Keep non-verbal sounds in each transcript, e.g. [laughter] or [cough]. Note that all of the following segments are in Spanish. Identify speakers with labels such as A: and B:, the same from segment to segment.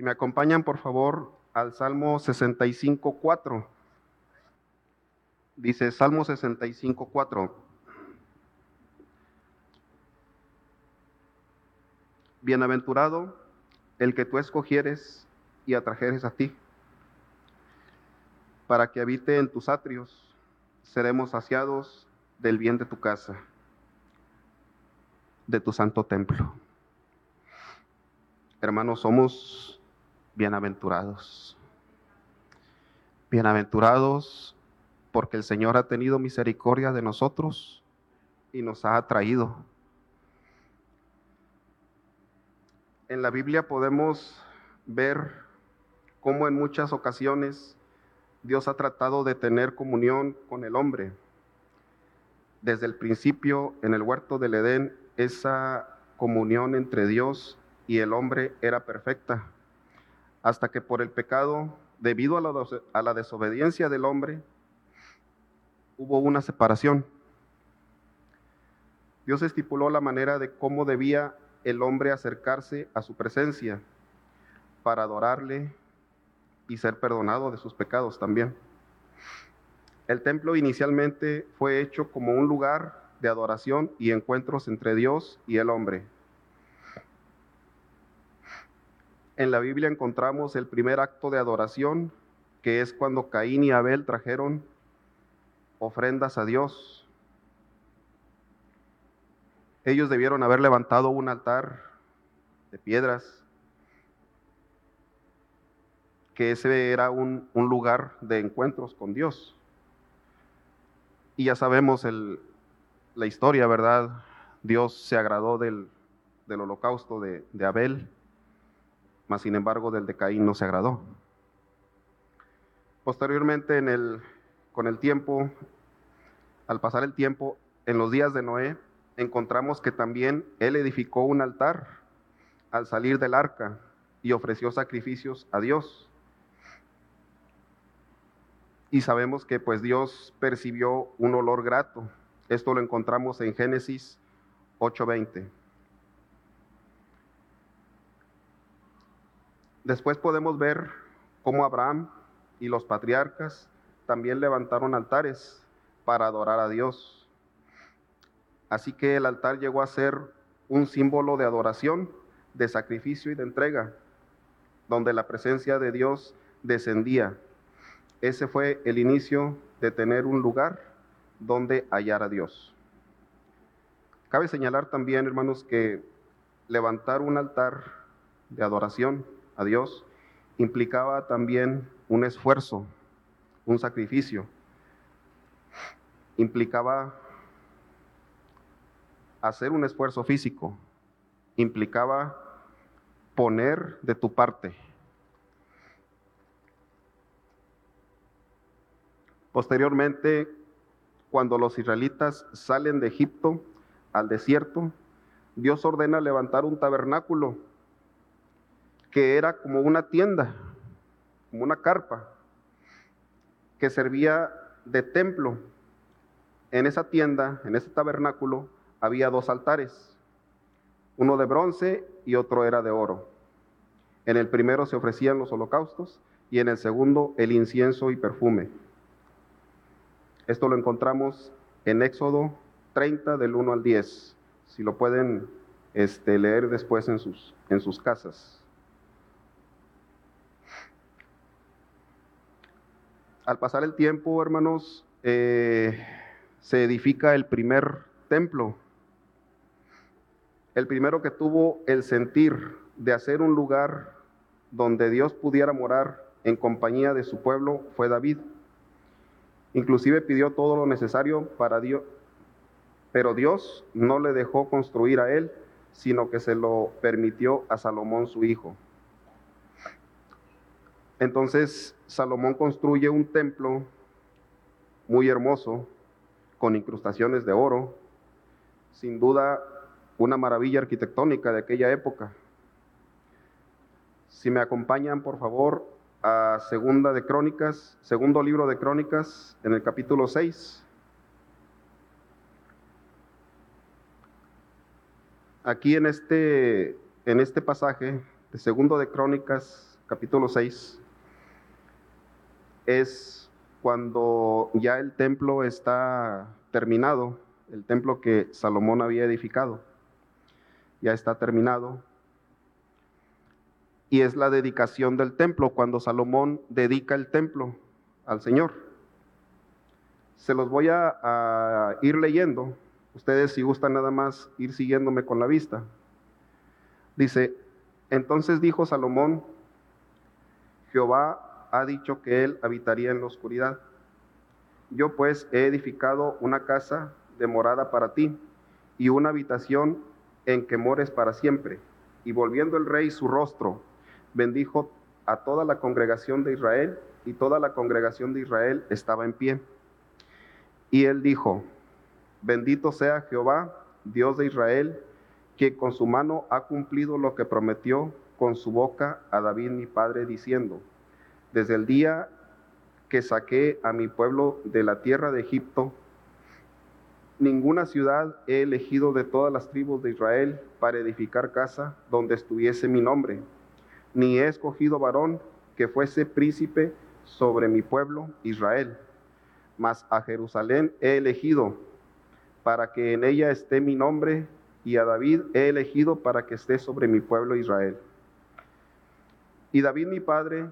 A: Si me acompañan, por favor, al Salmo 65.4. Dice Salmo 65.4. Bienaventurado el que tú escogieres y atrajeres a ti, para que habite en tus atrios, seremos saciados del bien de tu casa, de tu santo templo. Hermanos, somos bienaventurados. Bienaventurados porque el Señor ha tenido misericordia de nosotros y nos ha atraído. En la Biblia podemos ver cómo en muchas ocasiones Dios ha tratado de tener comunión con el hombre. Desde el principio, en el huerto del Edén, esa comunión entre Dios y el hombre era perfecta, hasta que por el pecado, debido a la, desobediencia del hombre, hubo una separación. Dios estipuló la manera de cómo debía el hombre acercarse a su presencia para adorarle y ser perdonado de sus pecados también. El templo inicialmente fue hecho como un lugar de adoración y encuentros entre Dios y el hombre. En la Biblia encontramos el primer acto de adoración, que es cuando Caín y Abel trajeron ofrendas a Dios. Ellos debieron haber levantado un altar de piedras, que ese era un, lugar de encuentros con Dios. Y ya sabemos la historia, ¿verdad? Dios se agradó del, holocausto de Abel, mas sin embargo del de Caín no se agradó. Posteriormente, en el, con el tiempo, al pasar el tiempo, en los días de Noé, encontramos que también él edificó un altar al salir del arca y ofreció sacrificios a Dios. Y sabemos que pues Dios percibió un olor grato. Esto lo encontramos en Génesis 8:20. Después podemos ver cómo Abraham y los patriarcas también levantaron altares para adorar a Dios. Así que el altar llegó a ser un símbolo de adoración, de sacrificio y de entrega, donde la presencia de Dios descendía. Ese fue el inicio de tener un lugar donde hallar a Dios. Cabe señalar también, hermanos, que levantar un altar de adoración a Dios implicaba también un esfuerzo, un sacrificio. Implicaba hacer un esfuerzo físico, implicaba poner de tu parte. Posteriormente, cuando los israelitas salen de Egipto al desierto, Dios ordena levantar un tabernáculo que era como una tienda, como una carpa, que servía de templo. En esa tienda, en ese tabernáculo, había dos altares, uno de bronce y otro era de oro. En el primero se ofrecían los holocaustos y en el segundo el incienso y perfume. Esto lo encontramos en Éxodo 30 del 1 al 10, si lo pueden este, leer después en sus, en sus casas. Al pasar el tiempo, hermanos, eh, se edifica el primer templo el primero que tuvo el sentir de hacer un lugar donde Dios pudiera morar en compañía de su pueblo fue David. Inclusive pidió todo lo necesario para Dios, pero Dios no le dejó construir a él, sino que se lo permitió a Salomón su hijo. Entonces Salomón construye un templo muy hermoso, con incrustaciones de oro, sin duda una maravilla arquitectónica de aquella época. Si me acompañan, por favor, a Segunda de Crónicas, segundo libro de Crónicas, en el capítulo 6. Aquí en este, en este pasaje de Segundo de Crónicas, capítulo 6, es cuando ya el templo está terminado, el templo que Salomón había edificado, ya está terminado. Y es la dedicación del templo, cuando Salomón dedica el templo al Señor. Se los voy a, ir leyendo. Ustedes si gustan nada más ir siguiéndome con la vista. Dice, entonces dijo Salomón, Jehová ha dicho que él habitaría en la oscuridad. Yo pues he edificado una casa de morada para ti y una habitación en que mores para siempre. Y volviendo el rey su rostro, bendijo a toda la congregación de Israel y toda la congregación de Israel estaba en pie. Y él dijo, bendito sea Jehová, Dios de Israel, que con su mano ha cumplido lo que prometió con su boca a David mi padre, diciendo, desde el día que saqué a mi pueblo de la tierra de Egipto, ninguna ciudad he elegido de todas las tribus de Israel para edificar casa donde estuviese mi nombre, ni he escogido varón que fuese príncipe sobre mi pueblo Israel, mas a Jerusalén he elegido para que en ella esté mi nombre, y a David he elegido para que esté sobre mi pueblo Israel. Y David mi padre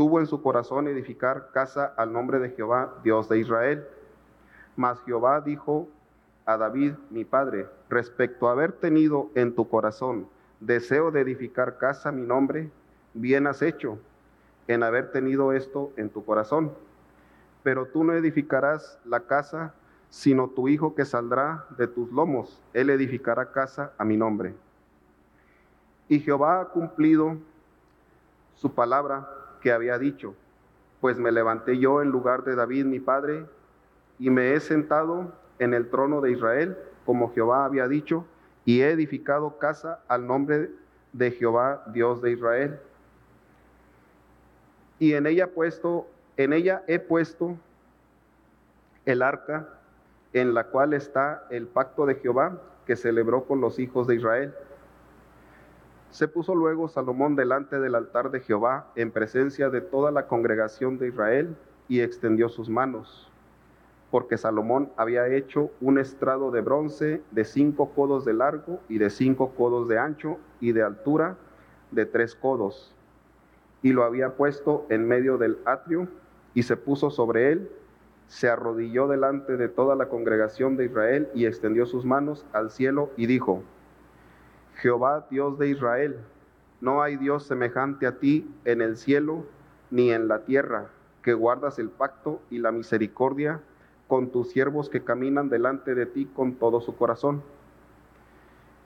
A: tuvo en su corazón edificar casa al nombre de Jehová, Dios de Israel. Mas Jehová dijo a David, mi padre, respecto a haber tenido en tu corazón deseo de edificar casa a mi nombre, bien has hecho en haber tenido esto en tu corazón. Pero tú no edificarás la casa, sino tu hijo que saldrá de tus lomos, él edificará casa a mi nombre. Y Jehová ha cumplido su palabra que había dicho, pues me levanté yo en lugar de David mi padre, y me he sentado en el trono de Israel, como Jehová había dicho, y he edificado casa al nombre de Jehová, Dios de Israel. Y en ella puesto, en ella he puesto el arca en la cual está el pacto de Jehová que celebró con los hijos de Israel se puso luego Salomón delante del altar de Jehová en presencia de toda la congregación de Israel y extendió sus manos, porque Salomón había hecho un estrado de bronce de cinco codos de largo y de cinco codos de ancho y de altura de tres codos, y lo había puesto en medio del atrio y se puso sobre él, se arrodilló delante de toda la congregación de Israel y extendió sus manos al cielo y dijo, Jehová Dios de Israel, no hay Dios semejante a ti en el cielo ni en la tierra, que guardas el pacto y la misericordia con tus siervos que caminan delante de ti con todo su corazón,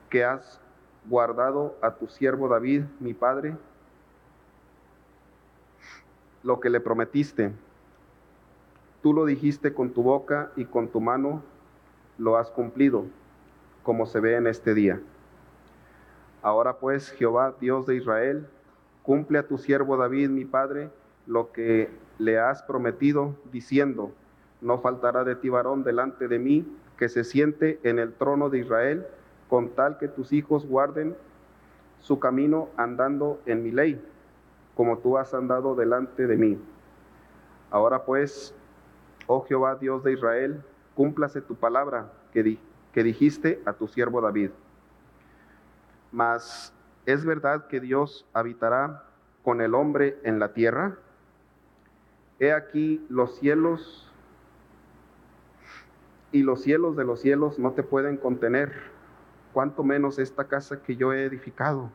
A: que has guardado a tu siervo David, mi padre, lo que le prometiste. Tú lo dijiste con tu boca y con tu mano lo has cumplido, como se ve en este día. Ahora pues, Jehová, Dios de Israel, cumple a tu siervo David, mi padre, lo que le has prometido, diciendo, no faltará de ti varón delante de mí que se siente en el trono de Israel, con tal que tus hijos guarden su camino andando en mi ley, como tú has andado delante de mí. Ahora pues, oh Jehová Dios de Israel, cúmplase tu palabra que, que dijiste a tu siervo David. Mas, ¿es verdad que Dios habitará con el hombre en la tierra? He aquí los cielos y los cielos de los cielos no te pueden contener, cuanto menos esta casa que yo he edificado.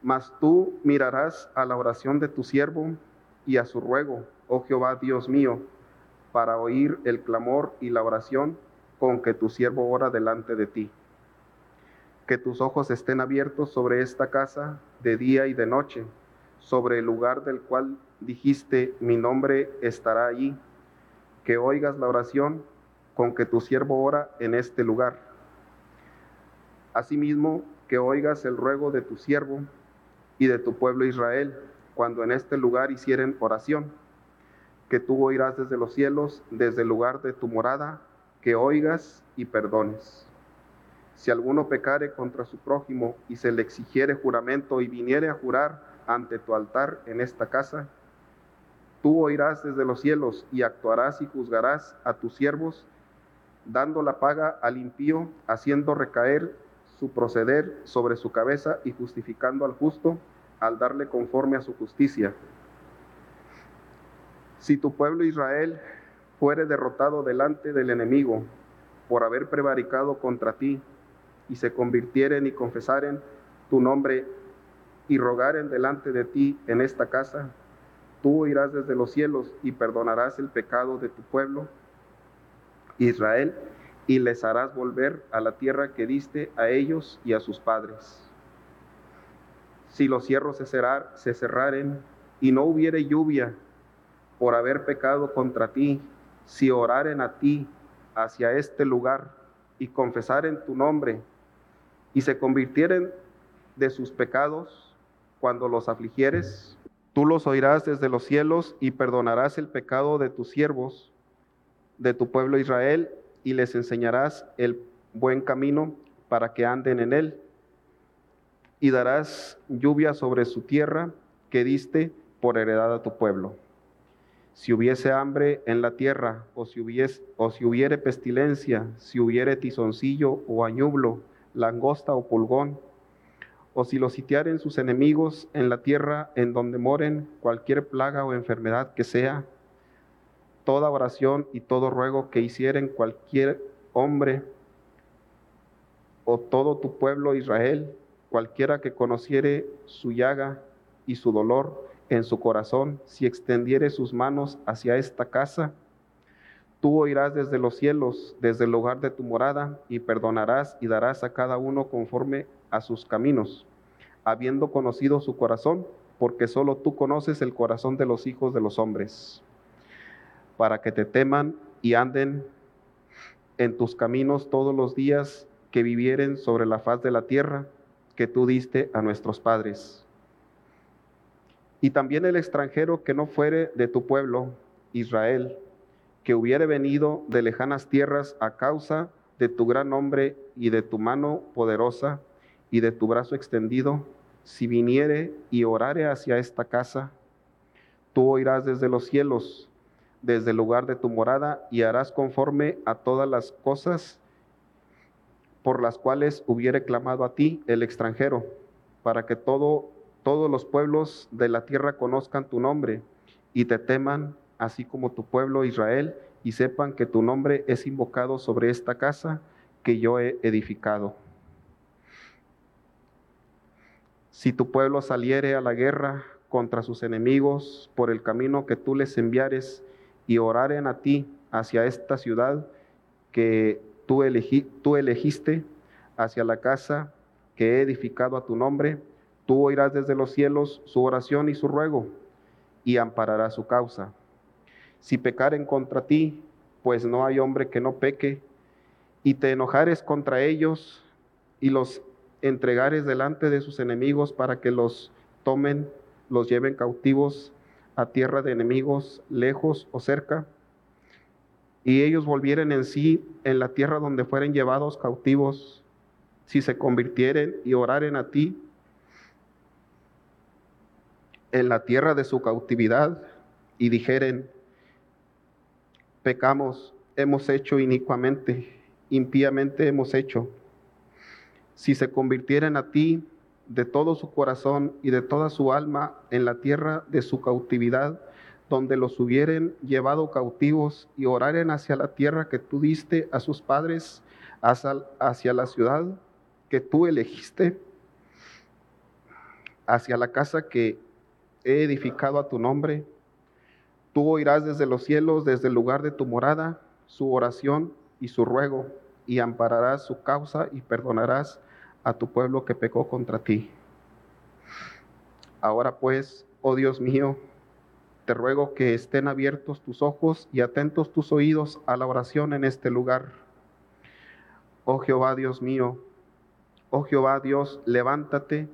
A: Mas tú mirarás a la oración de tu siervo y a su ruego, oh Jehová Dios mío, para oír el clamor y la oración con que tu siervo ora delante de ti que tus ojos estén abiertos sobre esta casa de día y de noche, sobre el lugar del cual dijiste, mi nombre estará allí, que oigas la oración con que tu siervo ora en este lugar. Asimismo, que oigas el ruego de tu siervo y de tu pueblo Israel, cuando en este lugar hicieren oración, que tú oirás desde los cielos, desde el lugar de tu morada, que oigas y perdones Si alguno pecare contra su prójimo y se le exigiere juramento y viniere a jurar ante tu altar en esta casa, tú oirás desde los cielos y actuarás y juzgarás a tus siervos, dando la paga al impío, haciendo recaer su proceder sobre su cabeza y justificando al justo al darle conforme a su justicia. Si tu pueblo Israel fuere derrotado delante del enemigo por haber prevaricado contra ti, y se convirtieren y confesaren tu nombre y rogaren delante de ti en esta casa, tú irás desde los cielos y perdonarás el pecado de tu pueblo Israel y les harás volver a la tierra que diste a ellos y a sus padres. Si los cierros se, se cerraren y no hubiere lluvia por haber pecado contra ti, si oraren a ti hacia este lugar y confesaren tu nombre y se convirtieren de sus pecados cuando los afligieres, tú los oirás desde los cielos y perdonarás el pecado de tus siervos, de tu pueblo Israel, y les enseñarás el buen camino para que anden en él. Y darás lluvia sobre su tierra que diste por heredad a tu pueblo. Si hubiese hambre en la tierra, o si, hubiese, o si hubiere pestilencia, si hubiere tizoncillo o añublo, langosta o pulgón, o si los sitiaren sus enemigos en la tierra en donde moren cualquier plaga o enfermedad que sea, toda oración y todo ruego que hicieren cualquier hombre o todo tu pueblo Israel, cualquiera que conociere su llaga y su dolor en su corazón, si extendiere sus manos hacia esta casa, Tú oirás desde los cielos, desde el lugar de tu morada, y perdonarás y darás a cada uno conforme a sus caminos, habiendo conocido su corazón, porque solo tú conoces el corazón de los hijos de los hombres, para que te teman y anden en tus caminos todos los días que vivieren sobre la faz de la tierra que tú diste a nuestros padres. Y también el extranjero que no fuere de tu pueblo, Israel, que hubiere venido de lejanas tierras a causa de tu gran nombre y de tu mano poderosa y de tu brazo extendido, si viniere y orare hacia esta casa, tú oirás desde los cielos, desde el lugar de tu morada, y harás conforme a todas las cosas por las cuales hubiere clamado a ti el extranjero, para que todo, todos los pueblos de la tierra conozcan tu nombre y te teman así como tu pueblo Israel, y sepan que tu nombre es invocado sobre esta casa que yo he edificado. Si tu pueblo saliere a la guerra contra sus enemigos por el camino que tú les enviares y oraren a ti hacia esta ciudad que tú, tú elegiste, hacia la casa que he edificado a tu nombre, tú oirás desde los cielos su oración y su ruego y ampararás su causa si pecaren contra ti, pues no hay hombre que no peque, y te enojares contra ellos y los entregares delante de sus enemigos para que los tomen, los lleven cautivos a tierra de enemigos, lejos o cerca, y ellos volvieren en sí en la tierra donde fueren llevados cautivos, si se convirtieren y oraren a ti en la tierra de su cautividad y dijeren, pecamos, hemos hecho inicuamente, impíamente hemos hecho. Si se convirtieran a ti de todo su corazón y de toda su alma en la tierra de su cautividad, donde los hubieren llevado cautivos y oraren hacia la tierra que tú diste a sus padres, hacia, hacia la ciudad que tú elegiste, hacia la casa que he edificado a tu nombre, Tú oirás desde los cielos, desde el lugar de tu morada, su oración y su ruego, y ampararás su causa y perdonarás a tu pueblo que pecó contra ti. Ahora pues, oh Dios mío, te ruego que estén abiertos tus ojos y atentos tus oídos a la oración en este lugar. Oh Jehová Dios mío, oh Jehová Dios, levántate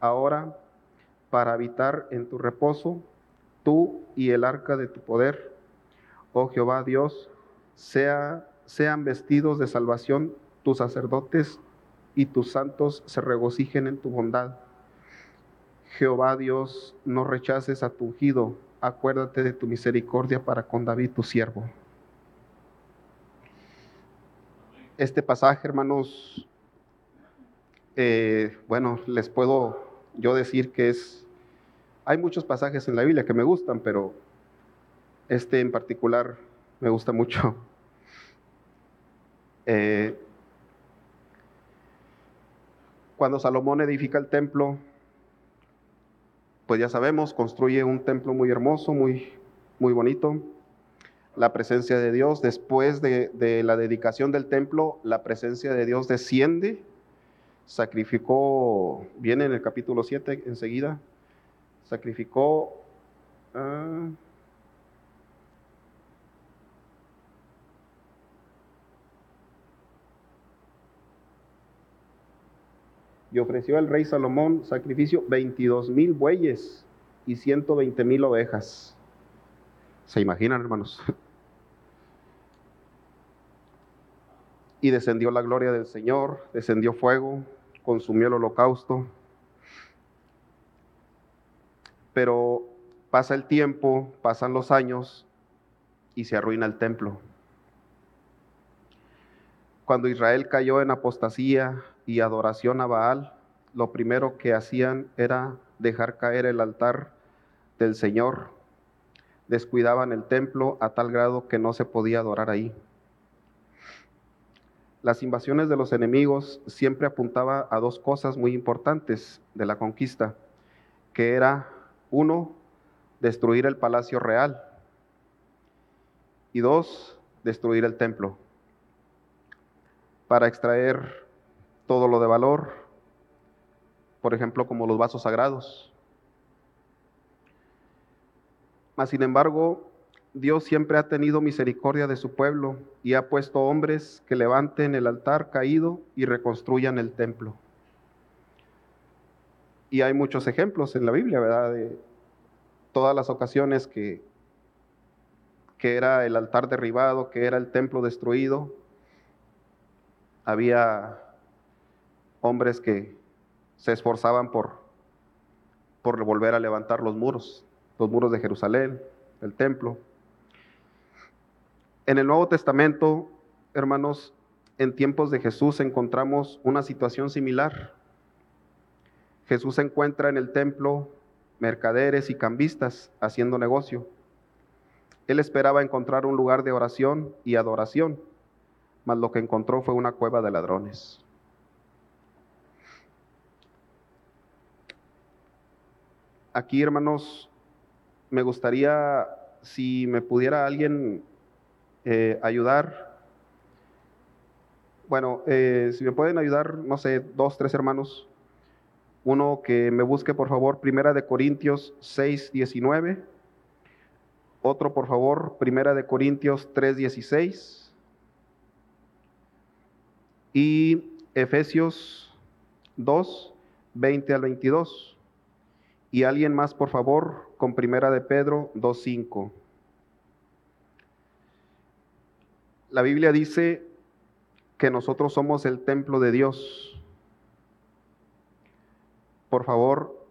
A: ahora para habitar en tu reposo tú y el arca de tu poder. Oh Jehová Dios, sea, sean vestidos de salvación tus sacerdotes y tus santos se regocijen en tu bondad. Jehová Dios, no rechaces a tu ungido, acuérdate de tu misericordia para con David tu siervo. Este pasaje, hermanos, eh, bueno, les puedo yo decir que es, hay muchos pasajes en la Biblia que me gustan, pero este en particular me gusta mucho. [laughs] Eh, cuando Salomón edifica el templo, pues ya sabemos, construye un templo muy hermoso, muy, muy bonito. La presencia de Dios, después de, de la dedicación del templo, la presencia de Dios desciende, sacrificó, viene en el capítulo 7 enseguida, sacrificó... Uh, y ofreció al rey Salomón sacrificio 22 mil bueyes y 120 mil ovejas. ¿Se imaginan, hermanos? [laughs] Y descendió la gloria del Señor, descendió fuego, consumió el holocausto. Pero pasa el tiempo, pasan los años y se arruina el templo. Cuando Israel cayó en apostasía, y adoración a Baal, lo primero que hacían era dejar caer el altar del Señor. Descuidaban el templo a tal grado que no se podía adorar ahí. Las invasiones de los enemigos siempre apuntaba a dos cosas muy importantes de la conquista, que era uno, destruir el palacio real y dos, destruir el templo para extraer todo lo de valor, por ejemplo, como los vasos sagrados. Mas, sin embargo, Dios siempre ha tenido misericordia de su pueblo y ha puesto hombres que levanten el altar caído y reconstruyan el templo. Y hay muchos ejemplos en la Biblia, ¿verdad? De todas las ocasiones que, que era el altar derribado, que era el templo destruido. Había hombres que se esforzaban por, por volver a levantar los muros, los muros de Jerusalén, el templo. En el Nuevo Testamento, hermanos, en tiempos de Jesús encontramos una situación similar. Jesús se encuentra en el templo mercaderes y cambistas haciendo negocio. Él esperaba encontrar un lugar de oración y adoración, mas lo que encontró fue una cueva de ladrones. aquí, hermanos, me gustaría si me pudiera alguien eh, ayudar. Bueno, eh, si me pueden ayudar, no sé, dos, tres hermanos. Uno que me busque, por favor, Primera de Corintios 6, 19. Otro, por favor, Primera de Corintios 3, 16. Y Efesios 2, 20 al 22. Y alguien más, por favor, con Primera de Pedro 2.5. La Biblia dice que nosotros somos el templo de Dios. Por favor,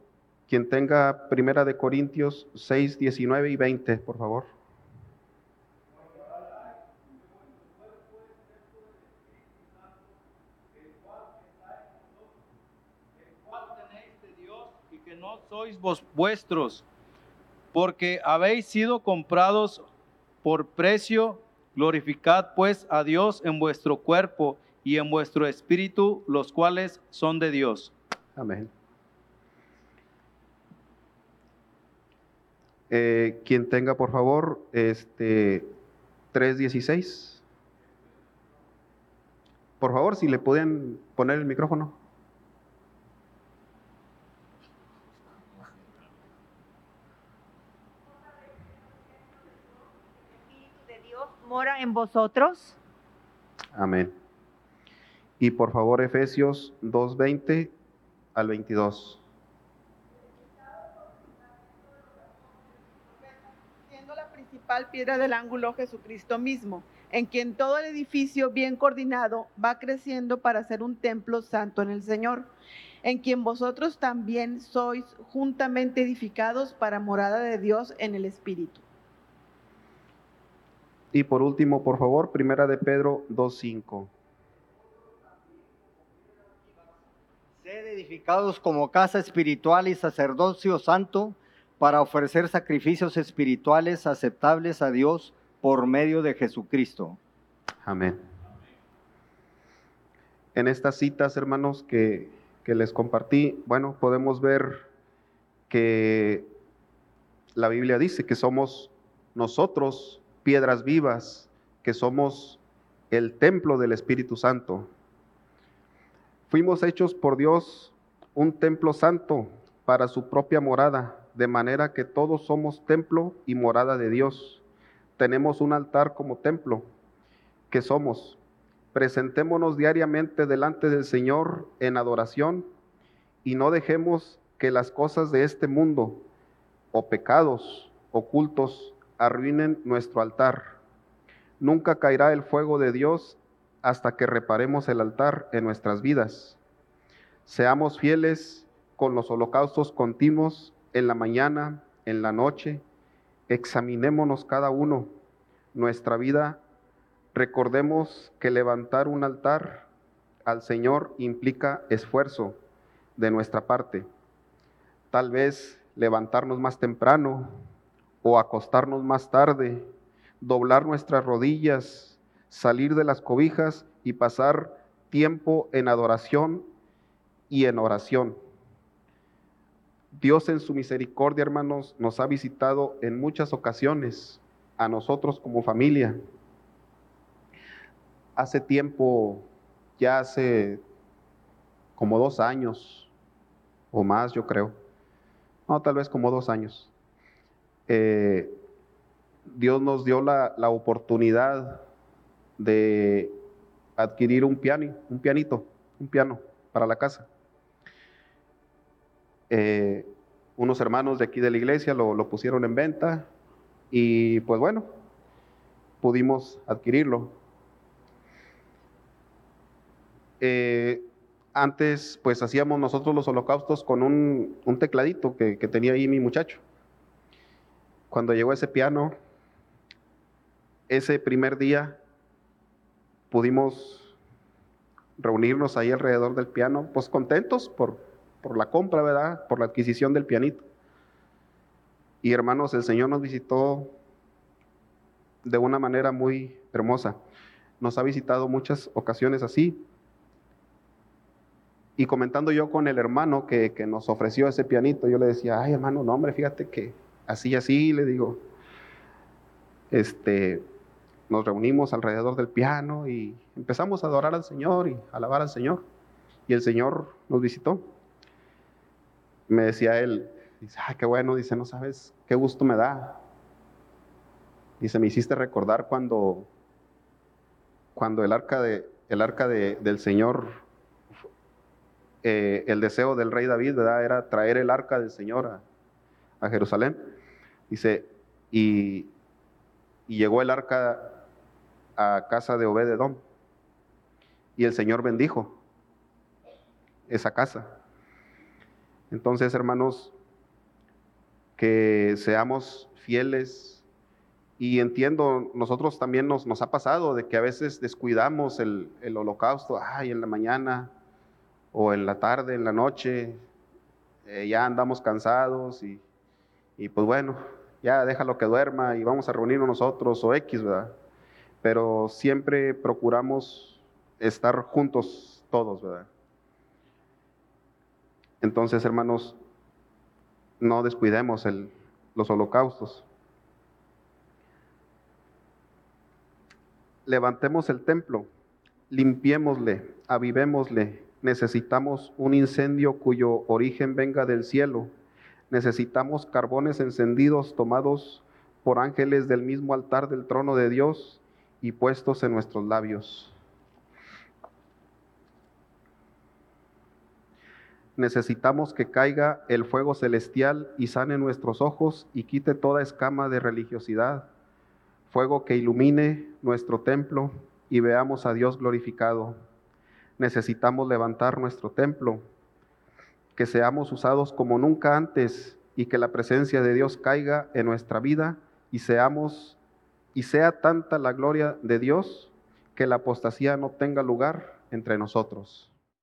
A: quien tenga Primera de Corintios 6, 19 y 20, por favor.
B: sois vos vuestros, porque habéis sido comprados por precio. Glorificad pues a Dios en vuestro cuerpo y en vuestro espíritu, los cuales son de Dios.
A: Amén. Eh, quien tenga, por favor, este 3.16. Por favor, si le pueden poner el micrófono.
C: mora en vosotros.
A: Amén. Y por favor, Efesios 2:20 al 22.
D: Siendo la principal piedra del ángulo Jesucristo mismo, en quien todo el edificio bien coordinado va creciendo para ser un templo santo en el Señor, en quien vosotros también sois juntamente edificados para morada de Dios en el Espíritu.
A: Y por último, por favor, Primera de Pedro 2.5.
E: Sed edificados como casa espiritual y sacerdocio santo para ofrecer sacrificios espirituales aceptables a Dios por medio de Jesucristo.
A: Amén. En estas citas, hermanos, que, que les compartí, bueno, podemos ver que la Biblia dice que somos nosotros piedras vivas, que somos el templo del Espíritu Santo. Fuimos hechos por Dios un templo santo para su propia morada, de manera que todos somos templo y morada de Dios. Tenemos un altar como templo, que somos. Presentémonos diariamente delante del Señor en adoración y no dejemos que las cosas de este mundo o pecados ocultos arruinen nuestro altar. Nunca caerá el fuego de Dios hasta que reparemos el altar en nuestras vidas. Seamos fieles con los holocaustos continuos en la mañana, en la noche. Examinémonos cada uno nuestra vida. Recordemos que levantar un altar al Señor implica esfuerzo de nuestra parte. Tal vez levantarnos más temprano o acostarnos más tarde, doblar nuestras rodillas, salir de las cobijas y pasar tiempo en adoración y en oración. Dios en su misericordia, hermanos, nos ha visitado en muchas ocasiones a nosotros como familia. Hace tiempo, ya hace como dos años o más, yo creo. No, tal vez como dos años. Eh, Dios nos dio la, la, oportunidad de adquirir un piano, un pianito, un piano para la casa. Eh, unos hermanos de aquí de la iglesia lo, pusieron en venta y pues bueno, pudimos adquirirlo. Eh, antes pues hacíamos nosotros los holocaustos con un, un tecladito que, que tenía ahí mi muchacho cuando llegó ese piano, ese primer día pudimos reunirnos ahí alrededor del piano, pues contentos por, por la compra, ¿verdad? Por la adquisición del pianito. Y hermanos, el Señor nos visitó de una manera muy hermosa. Nos ha visitado muchas ocasiones así. Y comentando yo con el hermano que, nos ofreció ese pianito, yo le decía, ay hermano, no hombre, fíjate que así, así, le digo, este, nos reunimos alrededor del piano y empezamos a adorar al Señor y alabar al Señor. Y el Señor nos visitó. Me decía él, dice, ay, qué bueno, dice, no sabes qué gusto me da. Dice, me hiciste recordar cuando, cuando el arca, de, el arca de, del Señor, eh, el deseo del rey David, ¿verdad? Era traer el arca del Señor a, a Jerusalén. Dice, y, y, llegó el arca a casa de Obededón. Y el Señor bendijo esa casa. Entonces, hermanos, que seamos fieles. Y entiendo, nosotros también nos, nos ha pasado de que a veces descuidamos el, el holocausto, ay, en la mañana o en la tarde, en la noche, eh, ya andamos cansados y, y pues bueno, ya déjalo que duerma y vamos a reunirnos nosotros o X, ¿verdad? Pero siempre procuramos estar juntos todos, ¿verdad? Entonces, hermanos, no descuidemos los holocaustos. Levantemos el templo, limpiémosle, avivémosle. Necesitamos un incendio cuyo origen venga del cielo necesitamos carbones encendidos tomados por ángeles del mismo altar del trono de Dios y puestos en nuestros labios. Necesitamos que caiga el fuego celestial y sane nuestros ojos y quite toda escama de religiosidad. fuego que ilumine nuestro templo y veamos a Dios glorificado. Necesitamos levantar nuestro templo, que seamos usados como nunca antes y que la presencia de Dios caiga en nuestra vida y seamos y sea tanta la gloria de Dios que la apostasía no tenga lugar entre nosotros.